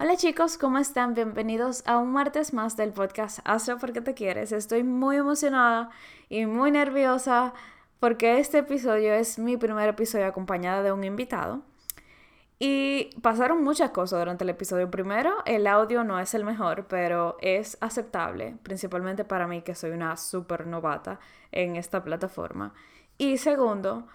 Hola chicos, ¿cómo están? Bienvenidos a un martes más del podcast Hazlo porque te quieres. Estoy muy emocionada y muy nerviosa porque este episodio es mi primer episodio acompañada de un invitado. Y pasaron muchas cosas durante el episodio. Primero, el audio no es el mejor, pero es aceptable, principalmente para mí que soy una súper novata en esta plataforma. Y segundo,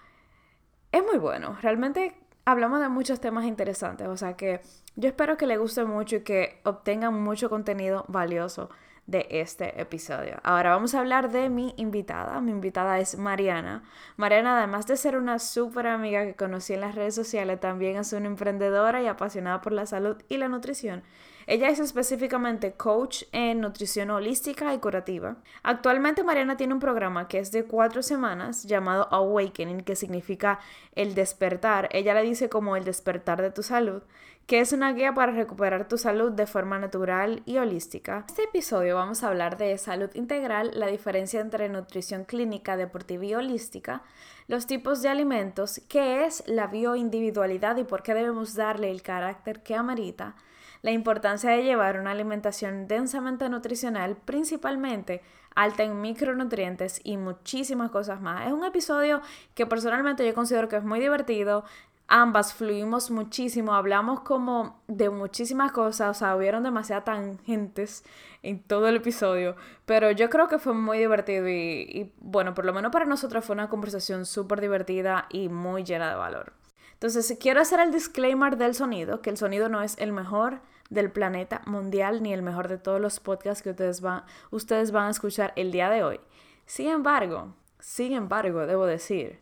es muy bueno. Realmente hablamos de muchos temas interesantes, o sea que yo espero que les guste mucho y que obtengan mucho contenido valioso de este episodio. Ahora vamos a hablar de mi invitada. Mi invitada es Mariana. Mariana, además de ser una súper amiga que conocí en las redes sociales, también es una emprendedora y apasionada por la salud y la nutrición. Ella es específicamente coach en nutrición holística y curativa. Actualmente Mariana tiene un programa que es de cuatro semanas llamado Awakening, que significa el despertar. Ella le dice como el despertar de tu salud, que es una guía para recuperar tu salud de forma natural y holística. En este episodio vamos a hablar de salud integral, la diferencia entre nutrición clínica, deportiva y holística, los tipos de alimentos, qué es la bioindividualidad y por qué debemos darle el carácter que amerita, la importancia de llevar una alimentación densamente nutricional, principalmente alta en micronutrientes y muchísimas cosas más. Es un episodio que personalmente yo considero que es muy divertido. Ambas fluimos muchísimo, hablamos como de muchísimas cosas, o sea, hubieron demasiadas tangentes en todo el episodio, pero yo creo que fue muy divertido y, bueno, por lo menos para nosotros fue una conversación súper divertida y muy llena de valor. Entonces, quiero hacer el disclaimer del sonido, que el sonido no es el mejor del planeta mundial ni el mejor de todos los podcasts que ustedes van, ustedes van a escuchar el día de hoy. Sin embargo, sin embargo, debo decir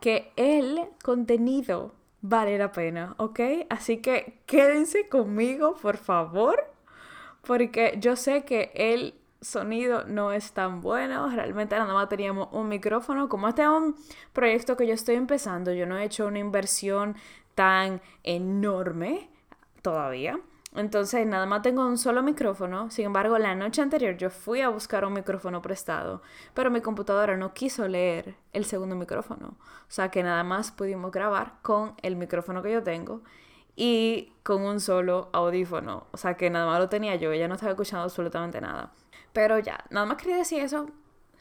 que el contenido vale la pena, ¿ok? Así que quédense conmigo, por favor, porque yo sé que el sonido no es tan bueno, realmente nada más teníamos un micrófono, como este es un proyecto que yo estoy empezando, yo no he hecho una inversión tan enorme todavía. Entonces, nada más tengo un solo micrófono. Sin embargo, la noche anterior yo fui a buscar un micrófono prestado, pero mi computadora no quiso leer el segundo micrófono. O sea que nada más pudimos grabar con el micrófono que yo tengo y con un solo audífono. O sea que nada más lo tenía yo, ella no estaba escuchando absolutamente nada. Pero ya, nada más quería decir eso.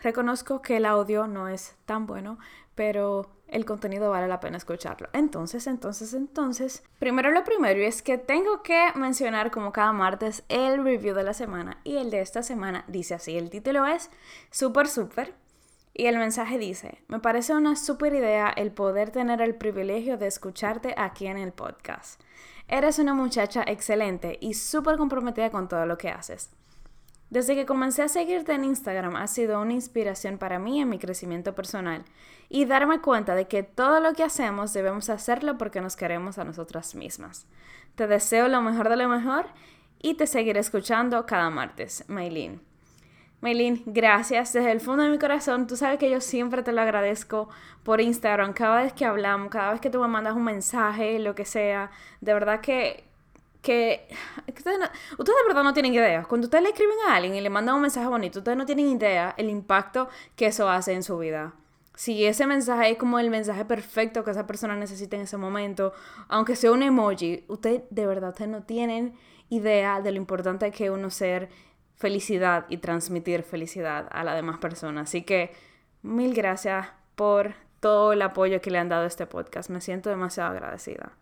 Reconozco que el audio no es tan bueno, pero el contenido vale la pena escucharlo. Entonces, entonces, entonces, primero lo primero es que tengo que mencionar como cada martes el review de la semana y el de esta semana dice así, el título es Super Super y el mensaje dice, me parece una super idea el poder tener el privilegio de escucharte aquí en el podcast. Eres una muchacha excelente y súper comprometida con todo lo que haces. Desde que comencé a seguirte en Instagram ha sido una inspiración para mí en mi crecimiento personal y darme cuenta de que todo lo que hacemos debemos hacerlo porque nos queremos a nosotras mismas. Te deseo lo mejor de lo mejor y te seguiré escuchando cada martes. Maylin. Maylin, gracias desde el fondo de mi corazón. Tú sabes que yo siempre te lo agradezco por Instagram, cada vez que hablamos, cada vez que tú me mandas un mensaje, lo que sea. De verdad que que, ustedes, de verdad no tienen idea. Cuando ustedes le escriben a alguien y le mandan un mensaje bonito, ustedes no tienen idea el impacto que eso hace en su vida. Si ese mensaje es como el mensaje perfecto que esa persona necesita en ese momento, aunque sea un emoji, ustedes de verdad ustedes no tienen idea de lo importante que uno ser felicidad y transmitir felicidad a la demás persona. Así que mil gracias por todo el apoyo que le han dado a este podcast. Me siento demasiado agradecida.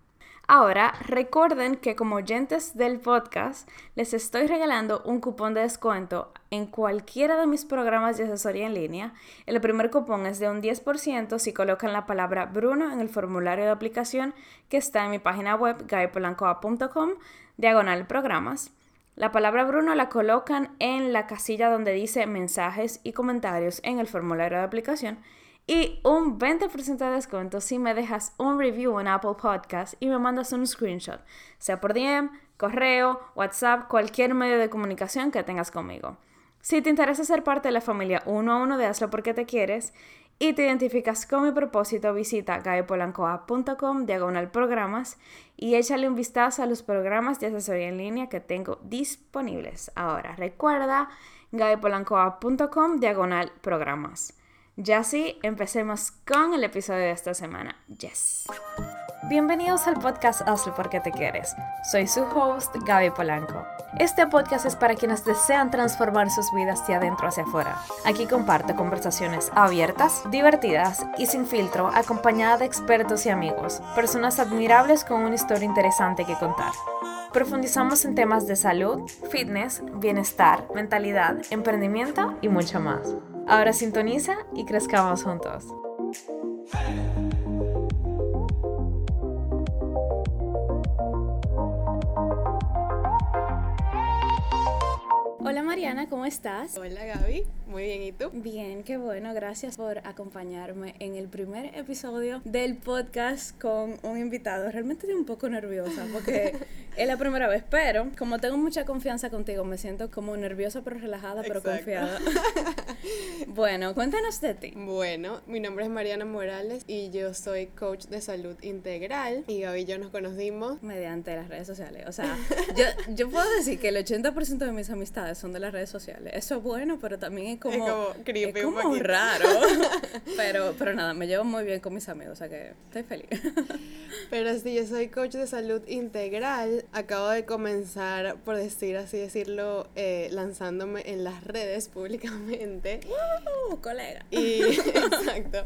Ahora, recuerden que como oyentes del podcast, les estoy regalando un cupón de descuento en cualquiera de mis programas de asesoría en línea. El primer cupón es de un 10% si colocan la palabra Bruno en el formulario de aplicación que está en mi página web guypolancoa.com, diagonal programas. La palabra Bruno la colocan en la casilla donde dice mensajes y comentarios en el formulario de aplicación y un 20% de descuento si me dejas un review en Apple Podcast y me mandas un screenshot, sea por DM, correo, WhatsApp, cualquier medio de comunicación que tengas conmigo. Si te interesa ser parte de la familia uno a uno de Hazlo porque te quieres y te identificas con mi propósito, visita gaepolancoa.com diagonal programas y échale un vistazo a los programas de asesoría en línea que tengo disponibles. Ahora, recuerda gaepolancoa.com diagonal programas. Ya sí, empecemos con el episodio de esta semana. Yes. Bienvenidos al podcast Hazlo porque te quieres. Soy su host, Gaby Polanco. Este podcast es para quienes desean transformar sus vidas de adentro hacia afuera. Aquí comparto conversaciones abiertas, divertidas y sin filtro, acompañada de expertos y amigos, personas admirables con una historia interesante que contar. Profundizamos en temas de salud, fitness, bienestar, mentalidad, emprendimiento y mucho más. Ahora sintoniza y crezcamos juntos. Hola Mariana, ¿cómo estás? Hola Gaby, muy bien, ¿y tú? Bien, qué bueno, gracias por acompañarme en el primer episodio del podcast con un invitado. Realmente estoy un poco nerviosa porque es la primera vez, pero como tengo mucha confianza contigo, me siento como nerviosa pero relajada, pero confiada. bueno, cuéntanos de ti. Bueno, mi nombre es Mariana Morales y yo soy coach de salud integral y Gaby y yo nos conocimos mediante las redes sociales. O sea, yo, yo puedo decir que el 80% de mis amistades son de las redes sociales. Eso es bueno, pero también es como, es como, raro. pero, pero nada, me llevo muy bien con mis amigos, o sea que estoy feliz. pero sí, yo soy coach de salud integral. Acabo de comenzar, por decir así decirlo, eh, lanzándome en las redes públicamente. ¡Uh, colega! Y, exacto.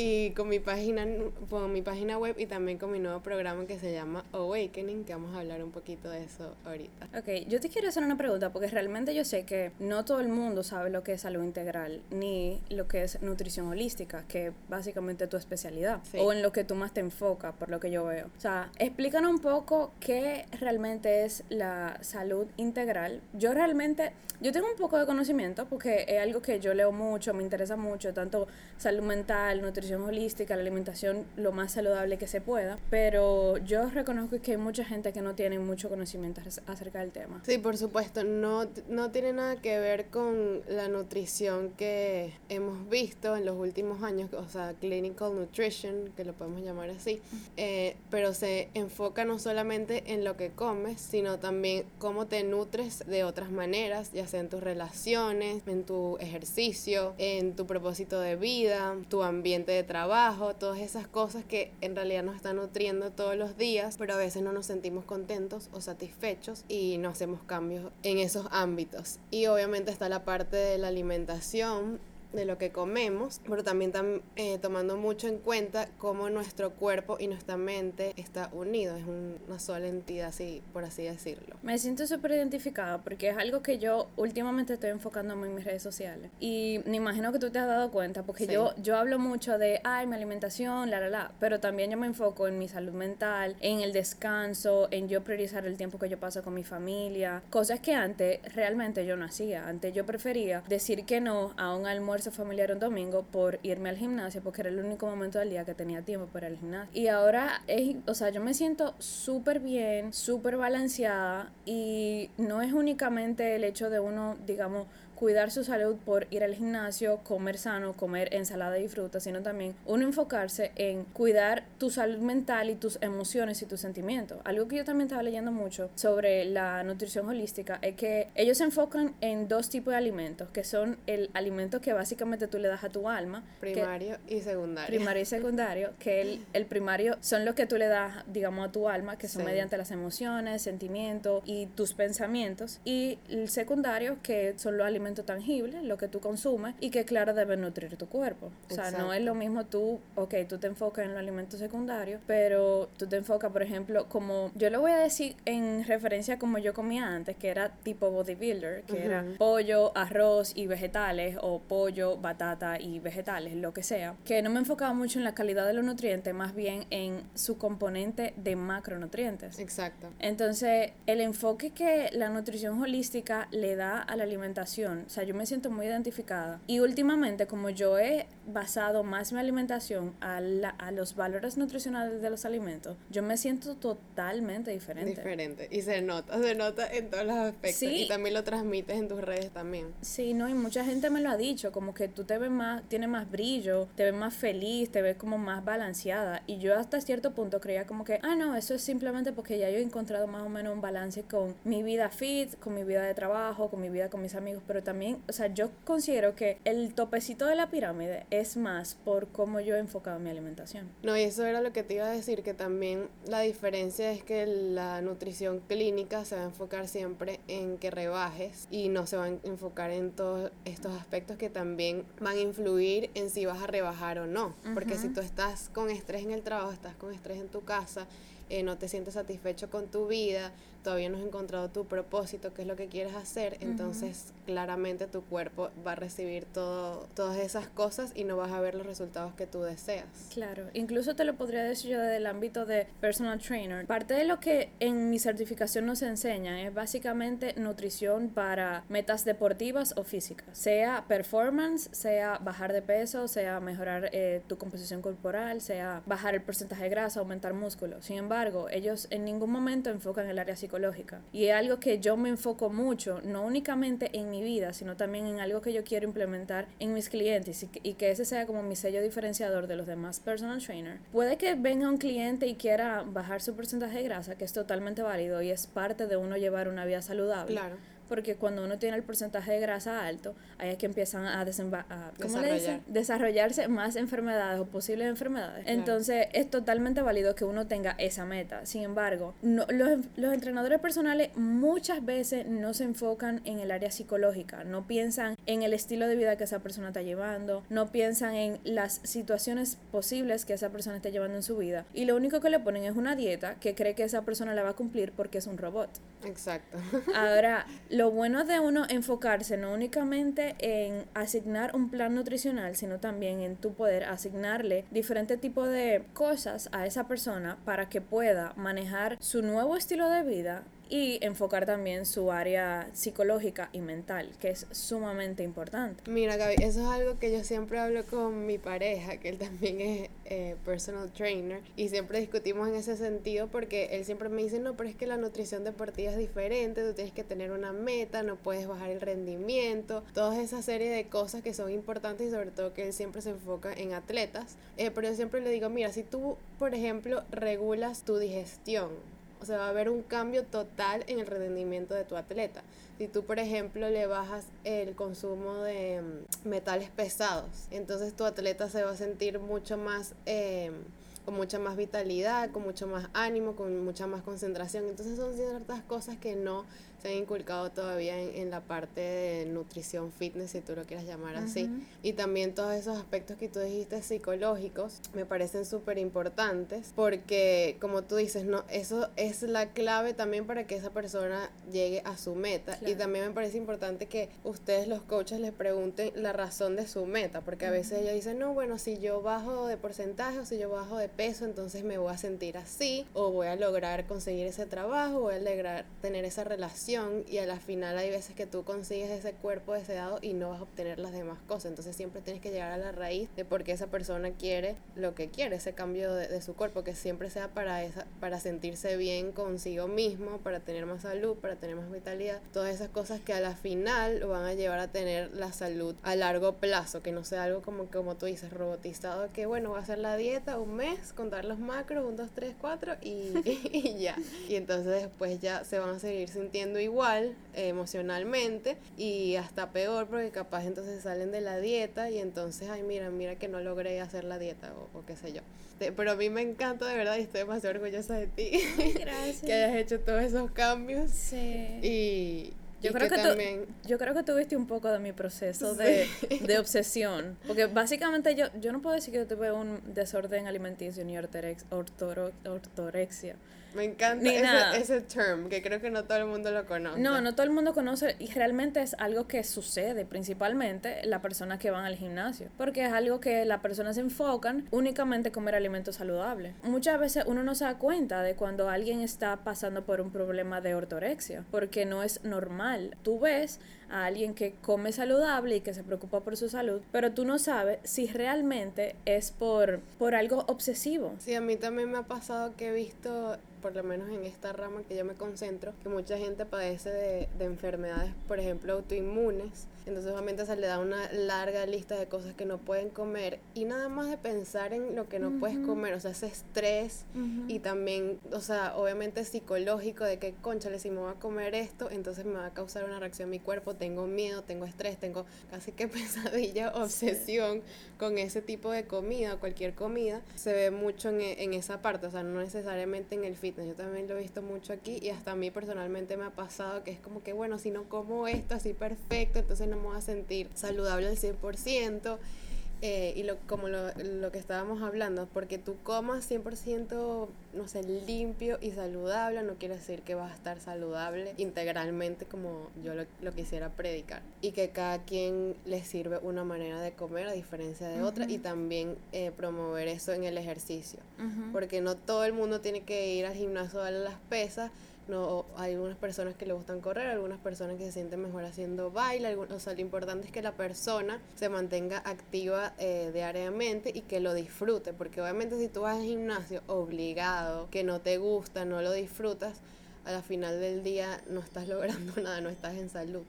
Y con mi página, con mi página web y también con mi nuevo programa que se llama Awakening, que vamos a hablar un poquito de eso ahorita. Ok, yo te quiero hacer una pregunta porque realmente yo sé que no todo el mundo sabe lo que es salud integral ni lo que es nutrición holística, que es básicamente tu especialidad o en lo que tú más te enfocas, por lo que yo veo. O sea, explícanos un poco qué realmente es la salud integral. Yo realmente, yo tengo un poco de conocimiento porque es algo que yo leo mucho, me interesa mucho, tanto salud mental, nutrición holística, la alimentación lo más saludable que se pueda, pero yo reconozco que hay mucha gente que no tiene mucho conocimiento acerca del tema. Sí, por supuesto, no, no tiene nada que ver con la nutrición que hemos visto en los últimos años, o sea, clinical nutrition, que lo podemos llamar así, eh, pero se enfoca no solamente en lo que comes, sino también cómo te nutres de otras maneras, ya sea en tus relaciones, en tu ejercicio, en tu propósito de vida, tu ambiente trabajo, todas esas cosas que en realidad nos están nutriendo todos los días, pero a veces no nos sentimos contentos o satisfechos y no hacemos cambios en esos ámbitos. Y obviamente está la parte de la alimentación de lo que comemos, pero también eh, tomando mucho en cuenta cómo nuestro cuerpo y nuestra mente está unido, es una sola entidad, así, por así decirlo. Me siento súper identificada porque es algo que yo últimamente estoy enfocándome en mis redes sociales. Y me imagino que tú te has dado cuenta porque yo, yo hablo mucho de, ay, mi alimentación, la, la, la, pero también yo me enfoco en mi salud mental, en el descanso, en yo priorizar el tiempo que yo paso con mi familia, cosas que antes realmente yo no hacía, antes yo prefería decir que no a un almuerzo familiar un domingo por irme al gimnasio porque era el único momento del día que tenía tiempo para el gimnasio. Y ahora, es, o sea, yo me siento súper bien, súper balanceada y no es únicamente el hecho de uno, digamos, cuidar su salud por ir al gimnasio, comer sano, comer ensalada y fruta, sino también uno enfocarse en cuidar tu salud mental y tus emociones y tus sentimientos. Algo que yo también estaba leyendo mucho sobre la nutrición holística es que ellos se enfocan en dos tipos de alimentos, que son el alimento que básicamente tú le das a tu alma. Primario y secundario. Primario y secundario, que el, el, primario son los que tú le das, digamos, a tu alma, que son mediante las emociones, sentimientos y tus pensamientos. Y el secundario, que son los alimentos tangible, lo que tú consumes y que claro debe nutrir tu cuerpo. O sea, no es lo mismo tú, ok, tú te enfocas en los alimentos secundarios, pero tú te enfocas, por ejemplo, como yo lo voy a decir en referencia a como yo comía antes, que era tipo bodybuilder, que era pollo, arroz y vegetales o pollo, batata y vegetales, lo que sea, que no me enfocaba mucho en la calidad de los nutrientes, más bien en su componente de macronutrientes. Exacto. Entonces, el enfoque que la nutrición holística le da a la alimentación o sea, yo me siento muy identificada. Y últimamente, como yo he basado más mi alimentación a, a los valores nutricionales de los alimentos, yo me siento totalmente diferente. Diferente. Y se nota, se nota en todos los aspectos. Y también lo transmites en tus redes también. Sí, no, y mucha gente me lo ha dicho, como que tú te ves más, tienes más brillo, te ves más feliz, te ves como más balanceada. Y yo hasta cierto punto creía como que, ah, no, eso es simplemente porque ya yo he encontrado más o menos un balance con mi vida fit, con mi vida de trabajo, con mi vida con mis amigos, pero también, o sea, yo considero que el topecito de la pirámide es más por cómo yo he enfocado mi alimentación. No, y eso era lo que te iba a decir, que también la diferencia es que la nutrición clínica se va a enfocar siempre en que rebajes y no se va a enfocar en todos estos aspectos que también van a influir en si vas a rebajar o no. Porque si tú estás con estrés en el trabajo, estás con estrés en tu casa, eh, no te sientes satisfecho con tu vida, todavía no has encontrado tu propósito, qué es lo que quieres hacer, entonces claramente tu cuerpo va a recibir todo, todas esas cosas y no vas a ver los resultados que tú deseas. Claro, incluso te lo podría decir yo desde el ámbito de personal trainer. Parte de lo que en mi certificación nos enseña es básicamente nutrición para metas deportivas o físicas, sea performance, sea bajar de peso, sea mejorar eh, tu composición corporal, sea bajar el porcentaje de grasa, aumentar músculo. Sin embargo, ellos en ningún momento enfocan el área psicológica y es algo que yo me enfoco mucho, no únicamente en mi vida, sino también en algo que yo quiero implementar en mis clientes y que, ese sea como mi sello diferenciador de los demás personal trainer. Puede que venga un cliente y quiera bajar su porcentaje de grasa, que es totalmente válido y es parte de uno llevar una vida saludable. Claro porque cuando uno tiene el porcentaje de grasa alto, ahí es que empiezan a, desarrollarse más enfermedades o posibles enfermedades. Entonces es totalmente válido que uno tenga esa meta. Sin embargo, no, los, los entrenadores personales muchas veces no se enfocan en el área psicológica, no piensan en el estilo de vida que esa persona está llevando, no piensan en las situaciones posibles que esa persona está llevando en su vida y lo único que le ponen es una dieta que cree que esa persona la va a cumplir porque es un robot. Exacto. Ahora, lo bueno de uno enfocarse no únicamente en asignar un plan nutricional, sino también en tu poder asignarle diferentes tipos de cosas a esa persona para que pueda manejar su nuevo estilo de vida y enfocar también su área psicológica y mental, que es sumamente importante. Mira, Gaby, eso es algo que yo siempre hablo con mi pareja, que él también es eh, personal trainer, y siempre discutimos en ese sentido porque él siempre me dice, no, pero es que la nutrición deportiva es diferente, tú tienes que tener una meta, no puedes bajar el rendimiento, toda esa serie de cosas que son importantes y sobre todo que él siempre se enfoca en atletas. Eh, pero yo siempre le digo, mira, si tú, por ejemplo, regulas tu digestión, o sea, va a haber un cambio total en el rendimiento de tu atleta. Si tú, por ejemplo, le bajas el consumo de mm, metales pesados, entonces tu atleta se va a sentir mucho más... Eh, con mucha más vitalidad, con mucho más ánimo, con mucha más concentración. Entonces son ciertas cosas que no se han inculcado todavía en, la parte de nutrición fitness, si tú lo quieras llamar así. Y también todos esos aspectos que tú dijiste psicológicos me parecen súper importantes porque, como tú dices, no eso es la clave también para que esa persona llegue a su meta. Y también me parece importante que ustedes, los coaches, les pregunten la razón de su meta, porque a veces ellos dicen, no, bueno, si yo bajo de porcentaje o si yo bajo de peso, entonces me voy a sentir así, o voy a lograr conseguir ese trabajo, voy a lograr tener esa relación y a la final hay veces que tú consigues ese cuerpo deseado y no vas a obtener las demás cosas. Entonces siempre tienes que llegar a la raíz de por qué esa persona quiere lo que quiere, ese cambio de, su cuerpo, que siempre sea para, esa, para sentirse bien consigo mismo, para tener más salud, para tener más vitalidad. Todas esas cosas que a la final lo van a llevar a tener la salud a largo plazo, que no sea algo como, como tú dices, robotizado, que bueno, va a hacer la dieta un mes, contar los macros, un, dos, tres, cuatro y, y ya. Y entonces después ya se van a seguir sintiendo igual emocionalmente y hasta peor porque capaz entonces salen de la dieta y entonces, ay, mira, mira que no logré hacer la dieta o, qué sé yo. pero a mí me encanta de verdad y estoy demasiado orgullosa de ti. Gracias. que hayas hecho todos esos cambios. Sí. Y, yo creo que, también... yo creo que tuviste un poco de mi proceso de, de, obsesión. Porque básicamente yo, yo no puedo decir que yo tuve un desorden alimenticio ni ortorexia. Me encanta ese, ese, term, que creo que no todo el mundo lo conoce. No, no todo el mundo conoce y realmente es algo que sucede principalmente las personas que van al gimnasio, porque es algo que las personas se enfocan únicamente comer alimentos saludables. Muchas veces uno no se da cuenta de cuando alguien está pasando por un problema de ortorexia, porque no es normal. Tú ves a alguien que come saludable y que se preocupa por su salud, pero tú no sabes si realmente es por, por algo obsesivo. Sí, a mí también me ha pasado que he visto por lo menos en esta rama que yo me concentro, que mucha gente padece de, de enfermedades, por ejemplo, autoinmunes. Entonces obviamente se le da una larga lista de cosas que no pueden comer y nada más de pensar en lo que no puedes comer, o sea, ese estrés y también, o sea, obviamente psicológico de que, conchale, si me voy a comer esto, entonces me va a causar una reacción en mi cuerpo, tengo miedo, tengo estrés, tengo casi que pesadilla, obsesión con ese tipo de comida, cualquier comida, se ve mucho en, en esa parte, o sea, no necesariamente en el yo también lo he visto mucho aquí y hasta a mí personalmente me ha pasado que es como que, bueno, si no como esto así perfecto, entonces no me voy a sentir saludable al 100%. Eh, y lo, como lo, lo, que estábamos hablando, porque tú comas 100%, no sé, limpio y saludable, no quiere decir que vas a estar saludable integralmente como yo lo, lo quisiera predicar. Y que cada quien le sirve una manera de comer a diferencia de otra y también eh, promover eso en el ejercicio. Porque no todo el mundo tiene que ir al gimnasio a darle las pesas, no hay algunas personas que le gustan correr, algunas personas que se sienten mejor haciendo baile, o sea, lo importante es que la persona se mantenga activa eh, diariamente y que lo disfrute, porque obviamente si tú vas al gimnasio obligado, que no te gusta, no lo disfrutas, a la final del día no estás logrando nada, no estás en salud.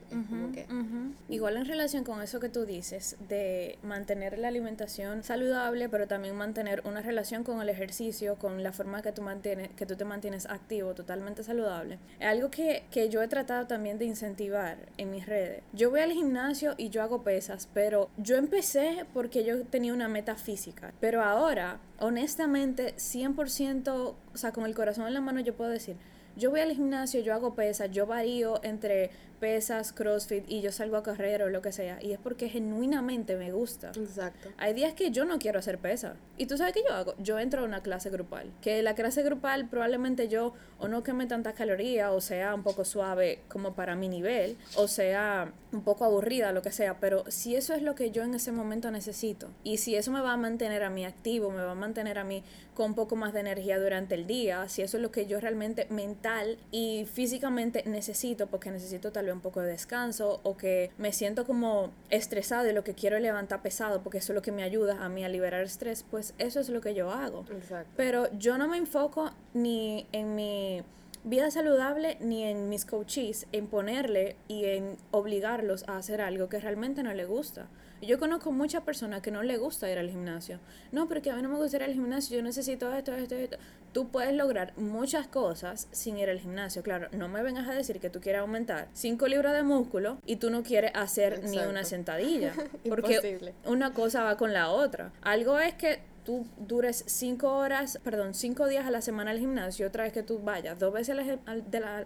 Igual en relación con eso que tú dices, de mantener la alimentación saludable, pero también mantener una relación con el ejercicio, con la forma que tú, mantienes, que tú te mantienes activo, totalmente saludable, es algo que, que yo he tratado también de incentivar en mis redes. Yo voy al gimnasio y yo hago pesas, pero yo empecé porque yo tenía una meta física, pero ahora, honestamente, 100%, o sea, con el corazón en la mano yo puedo decir, yo voy al gimnasio, yo hago pesas, yo varío entre pesas, crossfit y yo salgo a carrera o lo que sea. Y es porque genuinamente me gusta. Exacto. Hay días que yo no quiero hacer pesas. Y tú sabes qué yo hago. Yo entro a una clase grupal. Que la clase grupal probablemente yo o no queme tantas calorías o sea un poco suave como para mi nivel o sea un poco aburrida, lo que sea. Pero si eso es lo que yo en ese momento necesito y si eso me va a mantener a mí activo, me va a mantener a mí con un poco más de energía durante el día, si eso es lo que yo realmente mental y físicamente necesito, porque necesito tal un poco de descanso o que me siento como estresado y lo que quiero es levantar pesado porque eso es lo que me ayuda a mí a liberar estrés, pues eso es lo que yo hago. Exacto. Pero yo no me enfoco ni en mi vida saludable ni en mis coaches en ponerle y en obligarlos a hacer algo que realmente no le gusta. Yo conozco muchas personas que no le gusta ir al gimnasio. No, porque a mí no me gusta ir al gimnasio, yo necesito esto, esto, esto. Tú puedes lograr muchas cosas sin ir al gimnasio. Claro, no me vengas a decir que tú quieres aumentar 5 libras de músculo y tú no quieres hacer ni una sentadilla. porque una cosa va con la otra. Algo es que tú dures 5 horas, perdón, 5 días a la semana al gimnasio, otra vez que tú vayas dos veces de la,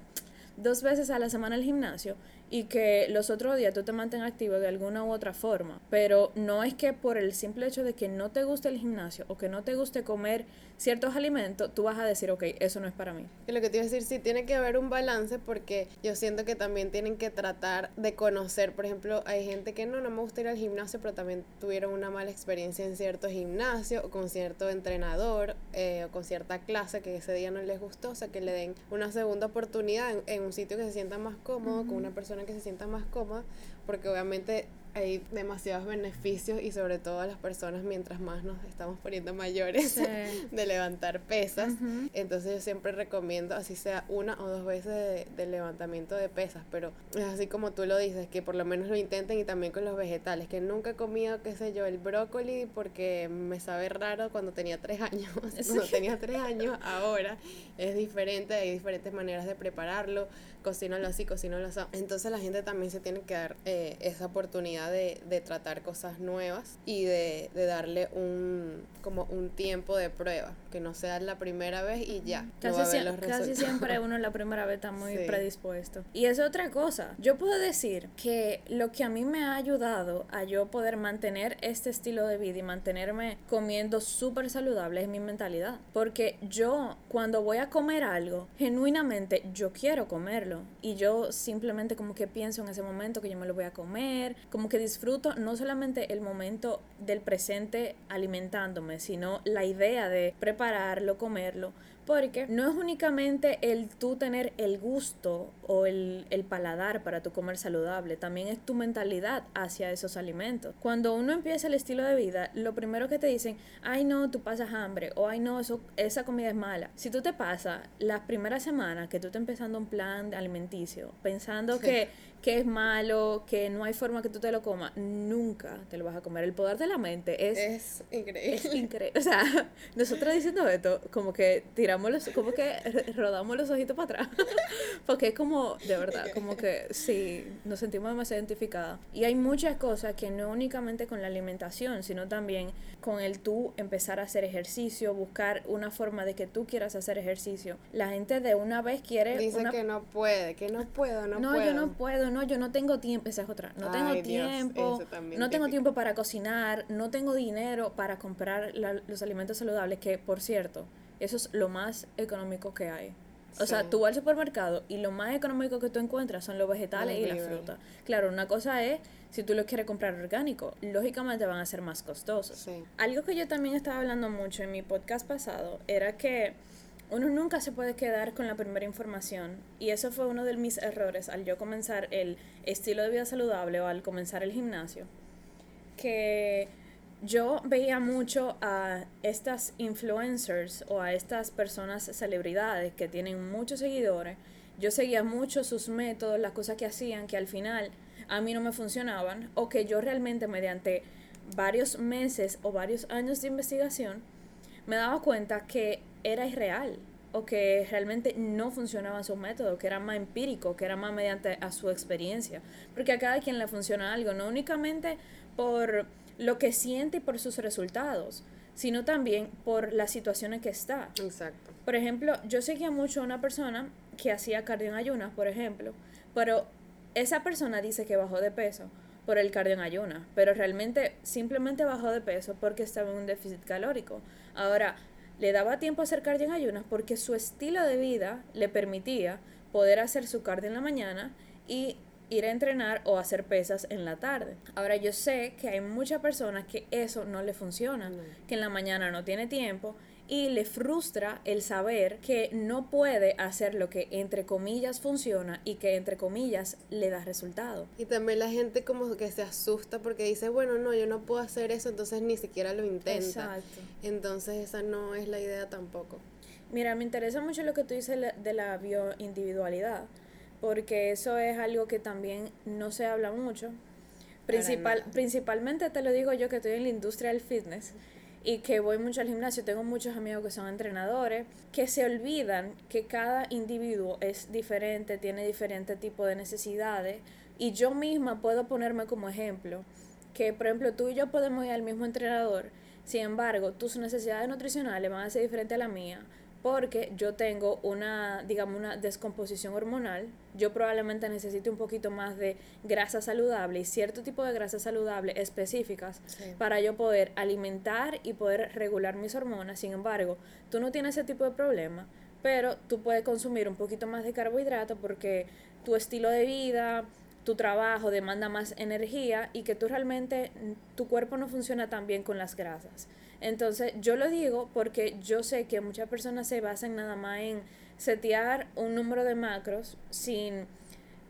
dos veces a la semana al gimnasio y que los otros días tú te mantengas activo de alguna u otra forma. Pero no es que por el simple hecho de que no te guste el gimnasio o que no te guste comer ciertos alimentos, tú vas a decir, ok, eso no es para mí. Y lo que te iba a decir, sí, tiene que haber un balance porque yo siento que también tienen que tratar de conocer, por ejemplo, hay gente que no, no me gusta ir al gimnasio, pero también tuvieron una mala experiencia en cierto gimnasio o con cierto entrenador eh, o con cierta clase que ese día no les gustó, o sea, que le den una segunda oportunidad en, un sitio que se sienta más cómodo, con una persona que se sienta más cómoda, porque obviamente hay demasiados beneficios y sobre todo a las personas mientras más nos estamos poniendo mayores de levantar pesas. Entonces yo siempre recomiendo, así sea una o dos veces de, levantamiento de pesas, pero es así como tú lo dices, que por lo menos lo intenten y también con los vegetales, que nunca he comido, qué sé yo, el brócoli porque me sabe raro cuando tenía tres años. Cuando tenía tres años, ahora es diferente, hay diferentes maneras de prepararlo, cocínalo así, cocínalo así. Entonces la gente también se tiene que dar eh, esa oportunidad de, tratar cosas nuevas y de, darle un como un tiempo de prueba, que no sea la primera vez y ya. Casi, siempre uno la primera vez está muy predispuesto. Y es otra cosa, yo puedo decir que lo que a mí me ha ayudado a yo poder mantener este estilo de vida y mantenerme comiendo súper saludable es mi mentalidad. Porque yo cuando voy a comer algo, genuinamente yo quiero comerlo y yo simplemente como que pienso en ese momento que yo me lo voy a comer, como que disfruto no solamente el momento del presente alimentándome, sino la idea de prepararlo, comerlo, Porque no es únicamente el tú tener el gusto o el, el, paladar para tu comer saludable, también es tu mentalidad hacia esos alimentos. Cuando uno empieza el estilo de vida, lo primero que te dicen, ay no, tú pasas hambre, o ay no, eso, esa comida es mala. Si tú te pasas las primeras semanas que tú estás empezando un plan alimenticio, pensando que que es malo, que no hay forma que tú te lo comas, nunca te lo vas a comer. El poder de la mente es... Es increíble. Es increíble. O sea, nosotros diciendo esto, como que tiramos los, como que rodamos los ojitos para atrás. Porque es como, de verdad, como que sí, nos sentimos demasiado identificadas. Y hay muchas cosas que no únicamente con la alimentación, sino también con el tú empezar a hacer ejercicio, buscar una forma de que tú quieras hacer ejercicio. La gente de una vez quiere... Dice que no puede, que no puedo, no, puedo. No, yo no puedo, no, yo no tengo tiempo, esa es otra, no tengo tiempo, no tengo tiempo para cocinar, no tengo dinero para comprar los alimentos saludables, que por cierto, eso es lo más económico que hay. O sea, tú vas al supermercado y lo más económico que tú encuentras son los vegetales y la fruta. Claro, una cosa es si tú lo quieres comprar orgánico, lógicamente van a ser más costosos. Algo que yo también estaba hablando mucho en mi podcast pasado era que uno nunca se puede quedar con la primera información. Y eso fue uno de mis errores al yo comenzar el estilo de vida saludable o al comenzar el gimnasio, que yo veía mucho a estas influencers o a estas personas celebridades que tienen muchos seguidores, yo seguía mucho sus métodos, las cosas que hacían que al final a mí no me funcionaban o que yo realmente mediante varios meses o varios años de investigación me daba cuenta que era irreal o que realmente no funcionaba su método, que era más empírico, que era más mediante a su experiencia. Porque a cada quien le funciona algo, no únicamente por lo que siente y por sus resultados, sino también por las situaciones que está. Exacto. Por ejemplo, yo seguía mucho a una persona que hacía cardio en ayunas, por ejemplo, pero esa persona dice que bajó de peso por el cardio en ayunas, pero realmente simplemente bajó de peso porque estaba en un déficit calórico. Ahora, le daba tiempo a hacer cardio en ayunas porque su estilo de vida le permitía poder hacer su cardio en la mañana y ir a entrenar o hacer pesas en la tarde. Ahora yo sé que hay muchas personas que eso no le funciona, que en la mañana no tiene tiempo y le frustra el saber que no puede hacer lo que entre comillas funciona y que entre comillas le da resultado. Y también la gente como que se asusta porque dice, bueno, no, yo no puedo hacer eso, entonces ni siquiera lo intenta. Exacto. Entonces esa no es la idea tampoco. Mira, me interesa mucho lo que tú dices de la bioindividualidad, porque eso es algo que también no se habla mucho. Principal, principalmente te lo digo yo que estoy en la industria del fitness y que voy mucho al gimnasio, tengo muchos amigos que son entrenadores, que se olvidan que cada individuo es diferente, tiene diferente tipo de necesidades y yo misma puedo ponerme como ejemplo que por ejemplo tú y yo podemos ir al mismo entrenador, sin embargo tus necesidades nutricionales van a ser diferentes a la mía porque yo tengo una, digamos, una descomposición hormonal, yo probablemente necesite un poquito más de grasa saludable y cierto tipo de grasa saludable específicas para yo poder alimentar y poder regular mis hormonas. Sin embargo, tú no tienes ese tipo de problema, pero tú puedes consumir un poquito más de carbohidrato porque tu estilo de vida, tu trabajo demanda más energía y que tú realmente, tu cuerpo no funciona tan bien con las grasas. Entonces, yo lo digo porque yo sé que muchas personas se basan nada más en setear un número de macros sin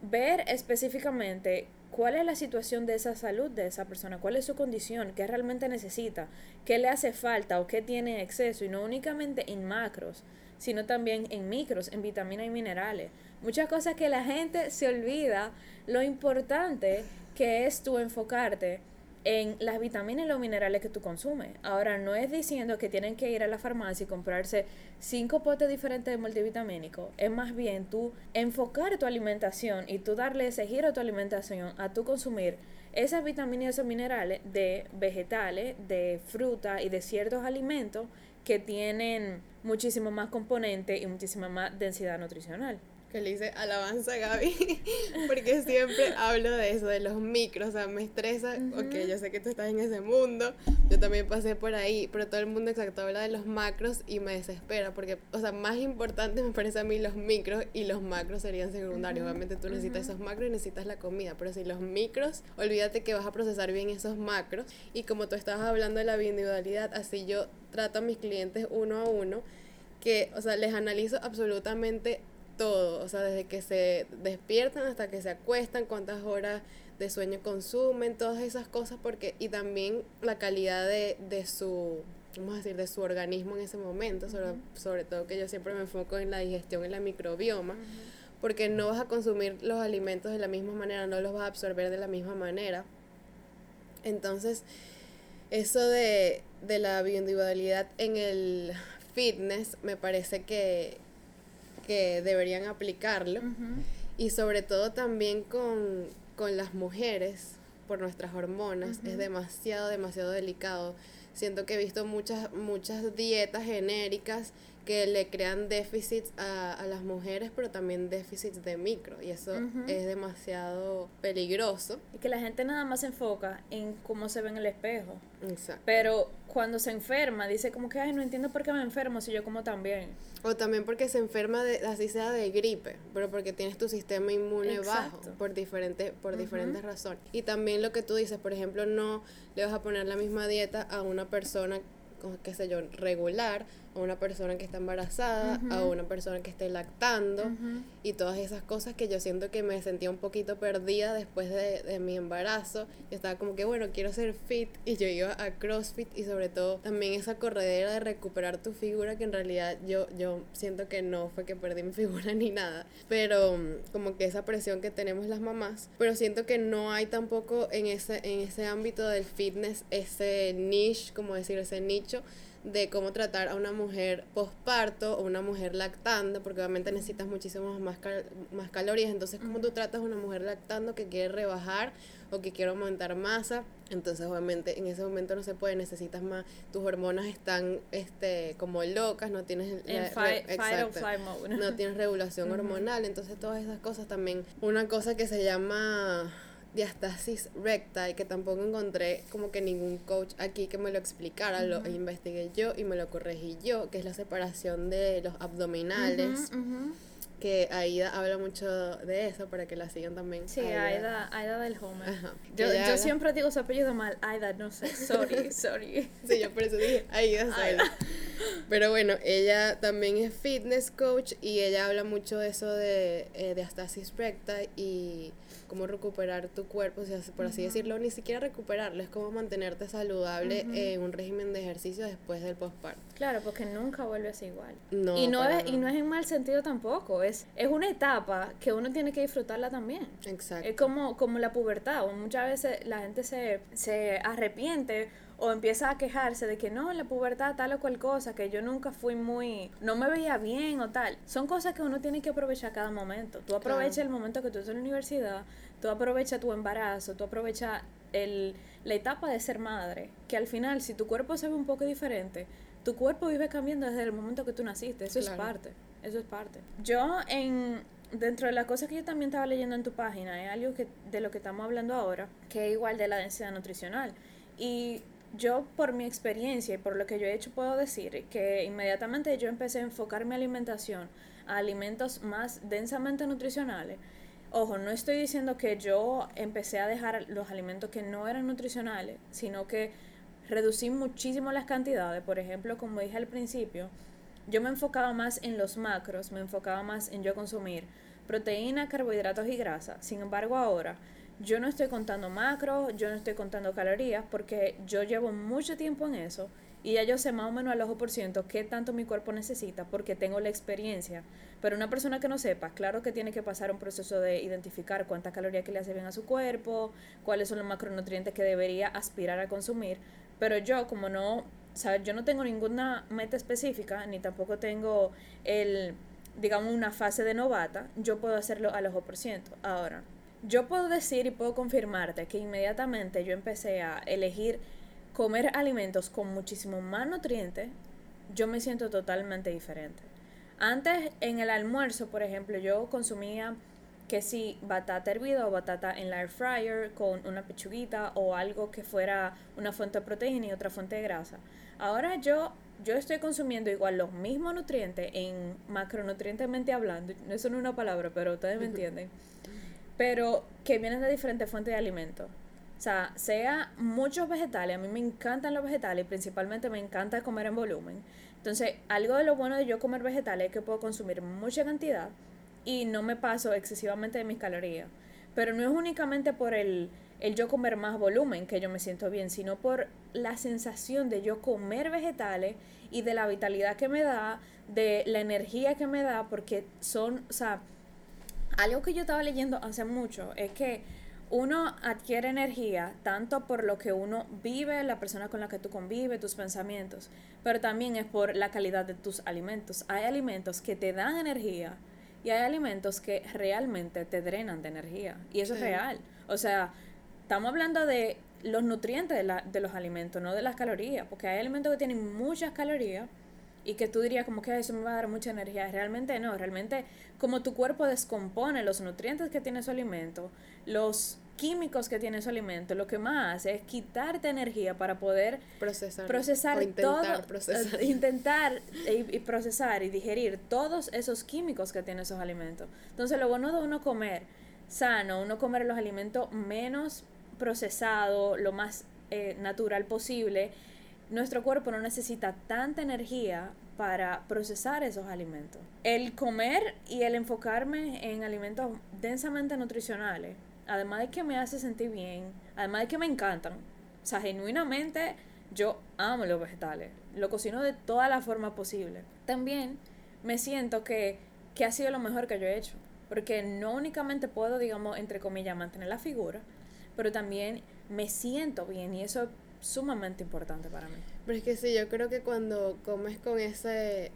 ver específicamente cuál es la situación de esa salud de esa persona, cuál es su condición, qué realmente necesita, qué le hace falta o qué tiene exceso, y no únicamente en macros, sino también en micros, en vitaminas y minerales. Muchas cosas que la gente se olvida lo importante que es tú enfocarte en las vitaminas y los minerales que tú consumes. Ahora, no es diciendo que tienen que ir a la farmacia y comprarse cinco potes diferentes de multivitamínico. Es más bien tú enfocar tu alimentación y tú darle ese giro a tu alimentación a tu consumir esas vitaminas y esos minerales de vegetales, de fruta y de ciertos alimentos que tienen muchísimo más componentes y muchísima más densidad nutricional que le hice alabanza a Gaby, porque siempre hablo de eso, de los micros, o sea, me estresa, ok, yo sé que tú estás en ese mundo, yo también pasé por ahí, pero todo el mundo exacto habla de los macros y me desespera, porque, o sea, más importante me parece a mí los micros y los macros serían secundarios, obviamente tú necesitas esos macros y necesitas la comida, pero si los micros, olvídate que vas a procesar bien esos macros, y como tú estabas hablando de la individualidad, así yo trato a mis clientes uno a uno, que, o sea, les analizo absolutamente todo, o sea, desde que se despiertan hasta que se acuestan, cuántas horas de sueño consumen, todas esas cosas, porque, y también la calidad de, de su, vamos a decir, de su organismo en ese momento, sobre, sobre todo que yo siempre me enfoco en la digestión y la microbioma, porque no vas a consumir los alimentos de la misma manera, no los vas a absorber de la misma manera. Entonces, eso de, de la bioindividualidad en el fitness me parece que, que deberían aplicarlo. Y sobre todo también con, con las mujeres, por nuestras hormonas, es demasiado, demasiado delicado. Siento que he visto muchas, muchas dietas genéricas que le crean déficits a, a, las mujeres, pero también déficits de micro, y eso es demasiado peligroso. Y que la gente nada más se enfoca en cómo se ve en el espejo. Exacto. Pero cuando se enferma, dice como que, ay, no entiendo por qué me enfermo si yo como también. O también porque se enferma, de, así sea de gripe, pero porque tienes tu sistema inmune bajo, por, diferente, por diferentes razones. Y también lo que tú dices, por ejemplo, no le vas a poner la misma dieta a una persona qué sé yo, regular, una persona que está embarazada, a una persona que esté lactando y todas esas cosas que yo siento que me sentía un poquito perdida después de, de mi embarazo. Yo estaba como que, bueno, quiero ser fit y yo iba a CrossFit y sobre todo también esa corredera de recuperar tu figura que en realidad yo, yo siento que no fue que perdí mi figura ni nada, pero mm, como que esa presión que tenemos las mamás, pero siento que no hay tampoco en ese, en ese ámbito del fitness ese niche, como decir, ese nicho de cómo tratar a una mujer posparto o una mujer lactando, porque obviamente necesitas muchísimas más, más calorías. Entonces, ¿cómo tú tratas a una mujer lactando que quiere rebajar o que quiere aumentar masa? Entonces, obviamente, en ese momento no se puede, necesitas más, tus hormonas están este, como locas, no tienes... No tienes regulación hormonal, entonces todas esas cosas también. Una cosa que se llama diastasis recta y que tampoco encontré como que ningún coach aquí que me lo explicara, lo investigué yo y me lo corregí yo, que es la separación de los abdominales. Que Aida habla mucho de eso para que la sigan también. Sí, Aida, Aida, del Homer. Yo, yo siempre digo su apellido mal, Aida, no sé, sorry, sorry. sí, yo por eso dije Aida, Aida. Pero bueno, ella también es fitness coach y ella habla mucho de eso de eh, diastasis recta y cómo recuperar tu cuerpo, o sea, por así decirlo, ni siquiera recuperarlo, es como mantenerte saludable en un régimen de ejercicio después del postparto. Claro, porque nunca vuelves igual. No, y no es y no es en mal sentido tampoco, es es una etapa que uno tiene que disfrutarla también. Exacto. Es como como la pubertad, muchas veces la gente se se arrepiente o empieza a quejarse de que no, en la pubertad tal o cual cosa, que yo nunca fui muy, no me veía bien o tal. Son cosas que uno tiene que aprovechar cada momento. Tú aprovechas el momento que tú estás en la universidad, tú aprovechas tu embarazo, tú aprovechas el, la etapa de ser madre, que al final si tu cuerpo se ve un poco diferente, tu cuerpo vive cambiando desde el momento que tú naciste, eso es parte, eso es parte. Yo en dentro de las cosas que yo también estaba leyendo en tu página, hay algo que de lo que estamos hablando ahora, que es igual de la densidad nutricional. Y yo por mi experiencia y por lo que yo he hecho puedo decir que inmediatamente yo empecé a enfocar mi alimentación a alimentos más densamente nutricionales. Ojo, no estoy diciendo que yo empecé a dejar los alimentos que no eran nutricionales, sino que reducí muchísimo las cantidades. Por ejemplo, como dije al principio, yo me enfocaba más en los macros, me enfocaba más en yo consumir proteína, carbohidratos y grasa. Sin embargo, ahora yo no estoy contando macros, yo no estoy contando calorías, porque yo llevo mucho tiempo en eso y ya yo sé más o menos al ojo por ciento qué tanto mi cuerpo necesita porque tengo la experiencia. Pero una persona que no sepa, claro que tiene que pasar un proceso de identificar cuánta caloría que le hace bien a su cuerpo, cuáles son los macronutrientes que debería aspirar a consumir. Pero yo, como no, ¿sabes? Yo no tengo ninguna meta específica, ni tampoco tengo el, digamos, una fase de novata, yo puedo hacerlo al ojo por ciento. Ahora, yo puedo decir y puedo confirmarte que inmediatamente yo empecé a elegir comer alimentos con muchísimo más nutrientes, yo me siento totalmente diferente. Antes, en el almuerzo, por ejemplo, yo consumía que si batata hervida o batata en la air fryer con una pechuguita o algo que fuera una fuente de proteína y otra fuente de grasa. Ahora yo yo estoy consumiendo igual los mismos nutrientes en macronutrientemente hablando, eso no es una palabra, pero ustedes me entienden pero que vienen de diferentes fuentes de alimentos. O sea, sea muchos vegetales, a mí me encantan los vegetales, principalmente me encanta comer en volumen, Entonces, algo de lo bueno de yo comer vegetales es que puedo consumir mucha cantidad y no me paso excesivamente de mis calorías. Pero no es únicamente por el, el yo comer más volumen que yo me siento bien, sino por la sensación de yo comer vegetales y de la vitalidad que me da, de la energía que me da, porque son, o sea, algo que yo estaba leyendo hace mucho es que uno adquiere energía tanto por lo que uno vive, la persona con la que tú convives, tus pensamientos, pero también es por la calidad de tus alimentos. Hay alimentos que te dan energía y hay alimentos que realmente te drenan de energía. Y eso es real. O sea, estamos hablando de los nutrientes de, la, de los alimentos, no de las calorías, porque hay alimentos que tienen muchas calorías y que tú dirías como que eso me va a dar mucha energía. Realmente no, realmente como tu cuerpo descompone los nutrientes que tiene su alimento, los químicos que tiene su alimento, lo que más hace es quitarte energía para poder procesar, procesar intentar todo, procesar. intentar y, procesar y digerir todos esos químicos que tiene esos alimentos. Entonces, lo bueno de uno comer sano, uno comer los alimentos menos procesados, lo más eh, natural posible, nuestro cuerpo no necesita tanta energía para procesar esos alimentos. El comer y el enfocarme en alimentos densamente nutricionales además de que me hace sentir bien, además de que me encantan, o sea, genuinamente yo amo los vegetales, lo cocino de todas las formas posibles. También me siento que, que ha sido lo mejor que yo he hecho, porque no únicamente puedo, digamos, entre comillas, mantener la figura, pero también me siento bien y eso es sumamente importante para mí. Pero es que sí, yo creo que cuando comes con ese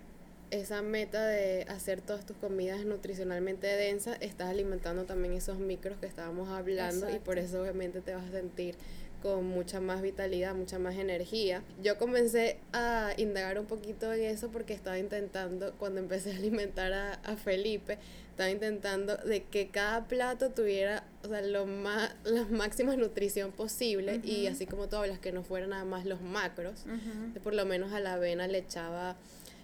esa meta de hacer todas tus comidas nutricionalmente densas, estás alimentando también esos micros que estábamos hablando y por eso obviamente te vas a sentir con mucha más vitalidad, mucha más energía. Yo comencé a indagar un poquito en eso porque estaba intentando, cuando empecé a alimentar a, a Felipe, estaba intentando de que cada plato tuviera o sea, lo más, la máxima nutrición posible y así como todas las que no fueran nada más los macros, por lo menos a la avena le echaba